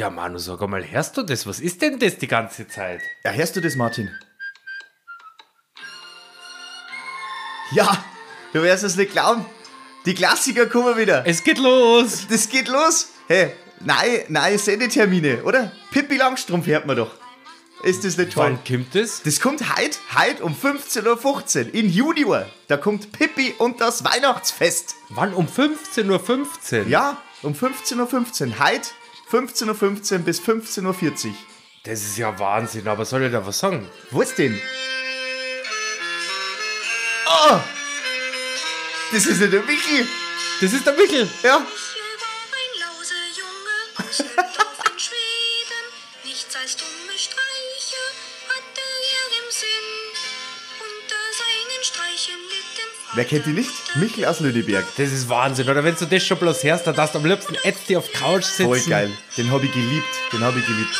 Ja, Manu, sag einmal, hörst du das? Was ist denn das die ganze Zeit? Ja, hörst du das, Martin? Ja, du wirst es nicht glauben. Die Klassiker kommen wieder. Es geht los! Das geht los. Hey, neue, neue Sendetermine, oder? Pippi Langstrumpf hört man doch. Ist das nicht toll? Wann kommt das? Das kommt heute, heute um 15.15 Uhr in Junior. Da kommt Pippi und das Weihnachtsfest. Wann? Um 15.15 Uhr? Ja, um 15.15 Uhr. Heute 15.15 Uhr bis 15.40 Uhr. Das ist ja Wahnsinn, aber soll ich da was sagen? Wo ist denn? Oh! Das ist ja der Michi. Das ist der Wickel! Ja. Wer kennt die nicht? Michel aus Lüneberg. Das ist Wahnsinn, oder? Wenn du das schon bloß hörst, dann darfst du am liebsten jetzt auf Couch sitzen. Voll geil. Den habe ich geliebt. Den habe ich geliebt.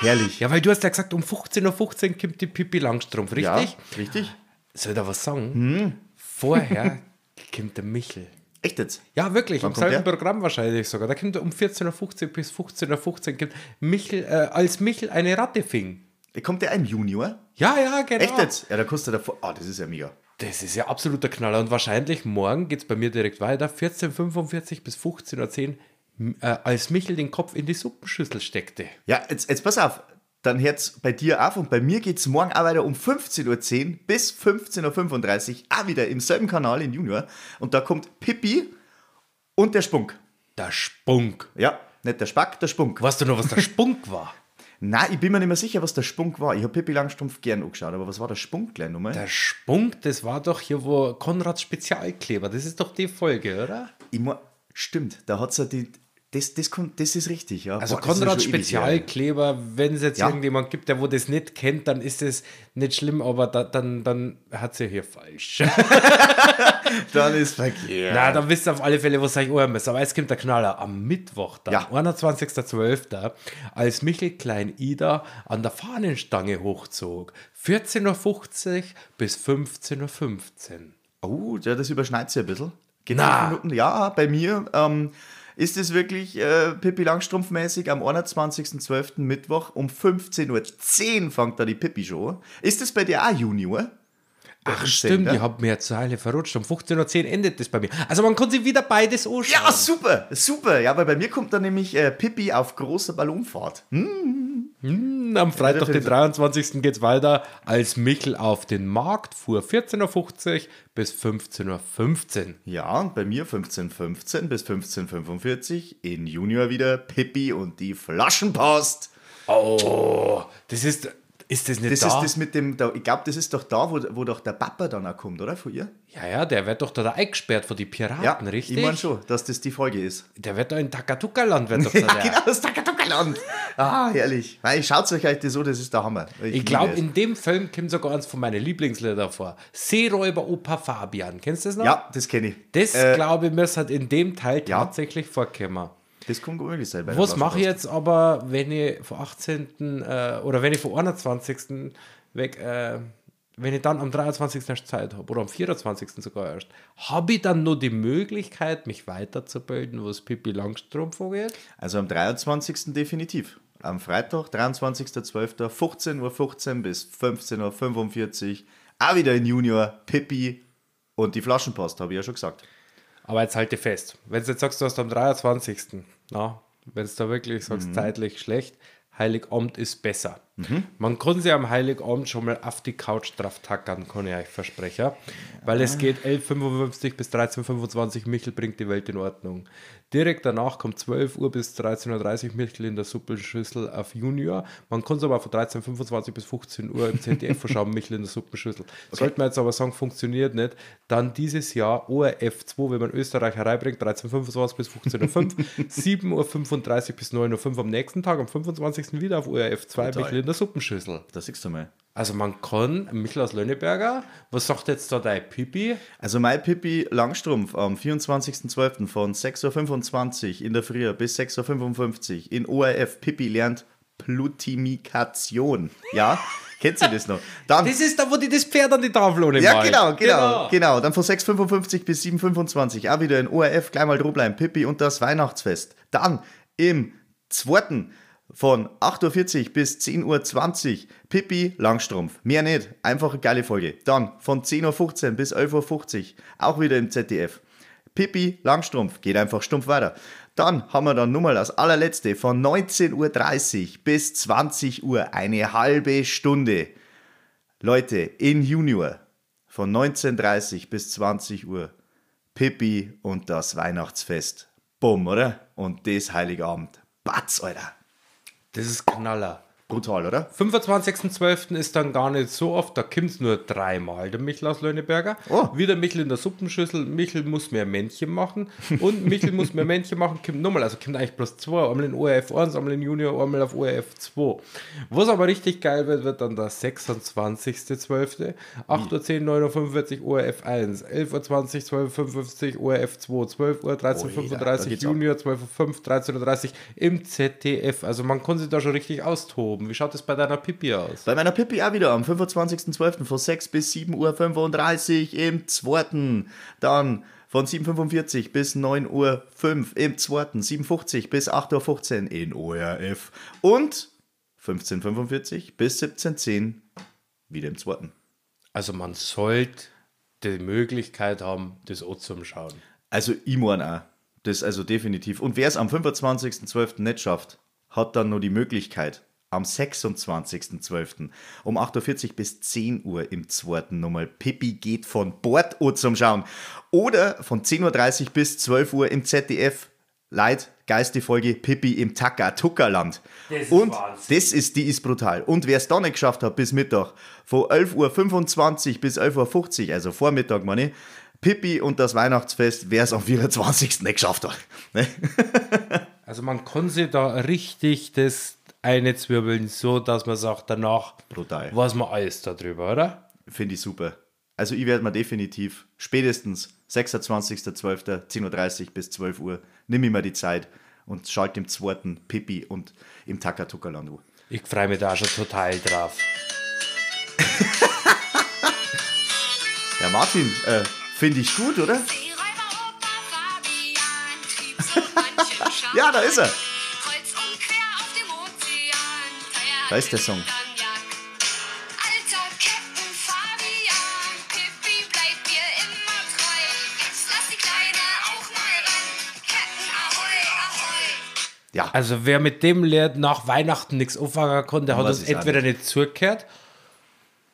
Herrlich. Ja, weil du hast ja gesagt, um 15.15 Uhr kommt die Pippi Langstrumpf, richtig? Ja, richtig. Soll ich da was sagen? Vorher kommt der Michel. Echt jetzt? Ja, wirklich, Wann im selben der? Programm wahrscheinlich sogar. Da kommt er um 14.15 Uhr bis 15.15 Uhr kommt Michel, äh, als Michel eine Ratte fing. Kommt der im Junior? Ja, ja, genau. Echt jetzt? Ja, da kostet er davor. Ah, das ist ja mega. Das ist ja absoluter Knaller. Und wahrscheinlich morgen geht es bei mir direkt weiter. 14.45 bis 15.10 Uhr, äh, als Michel den Kopf in die Suppenschüssel steckte. Ja, jetzt, jetzt pass auf. Dann hört's bei dir auf und bei mir geht's morgen auch weiter um 15.10 Uhr bis 15.35 Uhr auch wieder im selben Kanal in Junior. Und da kommt Pippi und der Spunk. Der Spunk. Ja, nicht der Spack, der Spunk. Weißt du noch, was der Spunk war? Nein, ich bin mir nicht mehr sicher, was der Spunk war. Ich habe Pippi Langstrumpf gern angeschaut, aber was war der Spunk gleich nochmal? Der Spunk, das war doch hier, wo Konrads Spezialkleber, das ist doch die Folge, oder? Ich mein, stimmt, da hat's ja die. Das, das, kommt, das ist richtig, ja. Also Boah, her. Spezialkleber, wenn es jetzt Ja. irgendjemand gibt, der wo das nicht kennt, dann ist es nicht schlimm, aber da, dann, dann hat sie hier falsch. Dann ist verkehrt. Na, dann wisst ihr auf alle Fälle, was euch ohren müsst. Aber jetzt kommt der Knaller. Am Mittwoch, dann, Ja. 21.12., als Michel Klein-Ida an der Fahnenstange hochzog. 14.50 Uhr bis 15.15 Uhr. Oh, ja, das überschneidet sich ein bisschen. Genau. Ja, bei mir ähm, ist es wirklich äh, Pippi Langstrumpf-mäßig am 21.12. Mittwoch um 15.10 Uhr fängt da die Pippi-Show. Ist das bei dir auch Junior? Ach, stimmt, ich habe mir zur Heile verrutscht. Um 15.10 Uhr endet das bei mir. Also man kann sich wieder beides anschauen. Ja, super, super. Ja, weil bei mir kommt dann nämlich äh, Pippi auf großer Ballonfahrt. Hm? Am Freitag, den 23. geht's weiter, als Michel auf den Markt fuhr. 14.50 Uhr bis 15.15 Uhr. Ja, und bei mir 15.15 bis 15.45 Uhr in Junior wieder Pippi und die Flaschenpost. Oh, das ist. Ist das nicht Das da? ist das mit dem, da, ich glaube, das ist doch da, wo, wo doch der Papa dann auch kommt, oder? Von ihr? ja, ja, der wird doch da eingesperrt von den Piraten, Ja, richtig? ich meine schon, dass das die Folge ist. Der wird da in Takatuka-Land, wird doch Ja, da der. genau, das Takatuka-Land. Ah, herrlich. Weil schaut euch heute so, das ist der Hammer. Ich glaube, in dem Film kommt sogar eins von meinen Lieblingslieder vor. Seeräuber Opa Fabian. Kennst du das noch? Ja, das kenne ich. Das, Äh, glaube ich, muss halt in dem Teil ja. tatsächlich vorkommen. Das kann gut möglich sein. Was mache ich jetzt aber, wenn ich vom 18. Äh, oder wenn ich vom 21. weg, äh, wenn ich dann am 23. erst Zeit habe oder am 24. sogar erst, habe ich dann nur die Möglichkeit, mich weiterzubilden, was Pippi Langstrumpf angeht? Also am 23. definitiv. Am Freitag, 23.12., 15.15 Uhr bis 15.45 Uhr. Auch wieder in Junior, Pippi und die Flaschenpost, habe ich ja schon gesagt. Aber jetzt halte fest, wenn du jetzt sagst, du hast am 23. Na, wenn es da wirklich sagst, zeitlich schlecht, Heiligabend ist besser. Man kann sich am Heiligabend schon mal auf die Couch drauf tackern, kann ich euch versprechen. Weil es geht 11.55 bis 13.25 Michel bringt die Welt in Ordnung. Direkt danach kommt 12 Uhr bis 13.30 Uhr Michel in der Suppenschüssel auf Junior. Man kann es aber von 13.25 bis 15 Uhr im ZDF verschauen, Michel in der Suppenschüssel. Sollte man jetzt aber sagen, funktioniert nicht, dann dieses Jahr ORF 2, wenn man Österreich hereinbringt, 13.25 bis 15.05 Uhr, 7.35 Uhr bis 9.05 Uhr am nächsten Tag, am 25. wieder auf ORF 2, Total. Michel in der Suppenschüssel. Da siehst du mal. Also man kann, Michel aus Lönneberger, was sagt jetzt da dein Pipi? Also mein Pippi Langstrumpf am 24.12. von 6.25 Uhr in der Früh bis 6.55 Uhr in ORF. Pippi lernt Plutimikation. Ja, kennt ihr das noch? Dann, Das ist da, wo die das Pferd an die Tafel ohne ja, genau, genau, genau. Dann von 6.55 bis 7.25 auch wieder in ORF, gleich mal dranbleiben. Pippi und das Weihnachtsfest. Dann im zweiten von 8.40 Uhr bis 10.20 Uhr Pippi Langstrumpf. Mehr nicht, einfach eine geile Folge. Dann von 10.15 Uhr bis 11.50 Uhr, auch wieder im ZDF. Pippi Langstrumpf, geht einfach stumpf weiter. Dann haben wir dann nochmal das allerletzte von 19.30 Uhr bis 20 Uhr, eine halbe Stunde. Leute, in Junior von 19.30 Uhr bis 20 Uhr Pippi und das Weihnachtsfest. Bumm, oder? Und das Heiligabend. Batz, Alter. Das ist Knaller. Brutal, oder? 25.12. ist dann gar nicht so oft, da kommt es nur dreimal, der Michel aus Löhneberger. Oh. Wieder Michel in der Suppenschüssel, Michel muss mehr Männchen machen und Michel muss mehr Männchen machen, kommt nochmal, also kommt eigentlich bloß zwei, einmal in ORF 1, einmal in Junior, einmal auf ORF 2. Was aber richtig geil wird, wird dann der 26.12. 8.10 9.45 Uhr ORF 1, 11.20 Uhr 12.55 Uhr ORF 2, 12 Uhr 13.35 Oh ja, da geht's ab. Junior, 12.05 Uhr 13.30 Uhr im ZDF. Also man kann sich da schon richtig austoben. Wie schaut es bei deiner Pipi aus? Bei meiner Pippi auch wieder am 25.12. von 6 bis 7.35 Uhr im zweiten. Dann von 7.45 Uhr bis 9.05 Uhr im zweiten. 7.50 Uhr bis 8.15 Uhr in ORF. Und 15.45 Uhr bis 17.10 Uhr wieder im zweiten. Also man sollte die Möglichkeit haben, das auch zum Schauen. Also ich meine auch. Das also definitiv. Und wer es am 25.12. nicht schafft, hat dann nur die Möglichkeit, am 26.12. um 8.40 Uhr bis 10 Uhr im zweiten nochmal Pippi geht von Bord zum Schauen. Oder von 10.30 Uhr bis 12 Uhr im ZDF. Leid, Geist die Folge Pippi im Takatuka-Land. Das ist Und Wahnsinn. das ist, die ist brutal. Und wer es da nicht geschafft hat bis Mittag, von 11.25 Uhr bis 11.50 Uhr, also Vormittag, meine ich, Pippi und das Weihnachtsfest, wer es am 24. nicht geschafft hat. Ne? Also man kann sich da richtig das eine zwirbeln, so dass man sagt, danach Brutal. weiß man alles darüber, oder? Finde ich super. Also ich werde mir definitiv spätestens 26.12. 10.30 Uhr bis 12 Uhr, nimm ich mir die Zeit und schalte im zweiten Pippi und im Takatuka-Land an. Ich freue mich da schon total drauf. Ja, Martin, äh, finde ich gut, oder? Ja, da ist er. Ran. Captain Ahoi, Ahoi. Ja, Also wer mit dem Lied nach Weihnachten nichts anfangen kann, der hat uns entweder nicht zugehört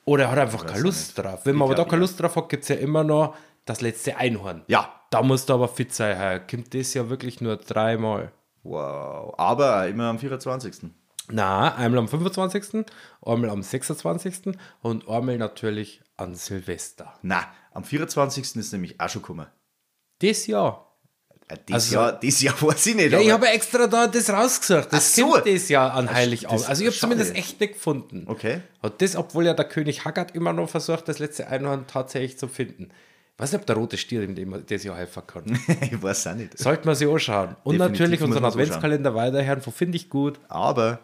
oder er hat einfach keine Lust nicht. drauf. Wenn Ich man aber da keine ja. Lust drauf hat, gibt es ja immer noch das letzte Einhorn. Ja. Da musst du aber fit sein. heuer. Kommt das ja wirklich nur dreimal. wow. Aber immer am 24. Na, einmal am 25., einmal am 26. und einmal natürlich an Silvester. Na, am 24. ist nämlich auch schon gekommen. Das Jahr. Äh, Das, Also- Jahr, das Jahr weiß ich nicht. Ja, ich habe extra da das rausgesucht. Das so. kommt das Jahr an Heiligabend. Also ich habe zumindest echt nicht gefunden. Okay. Und das, obwohl ja der König Haggard immer noch versucht, das letzte Einhorn tatsächlich zu finden. Ich weiß nicht, ob der rote Stier ihm dem- das Jahr helfen kann. ich weiß auch nicht. Sollte man sich anschauen. Und Definitiv natürlich unseren. Adventskalender weiterhören, von finde ich gut. Aber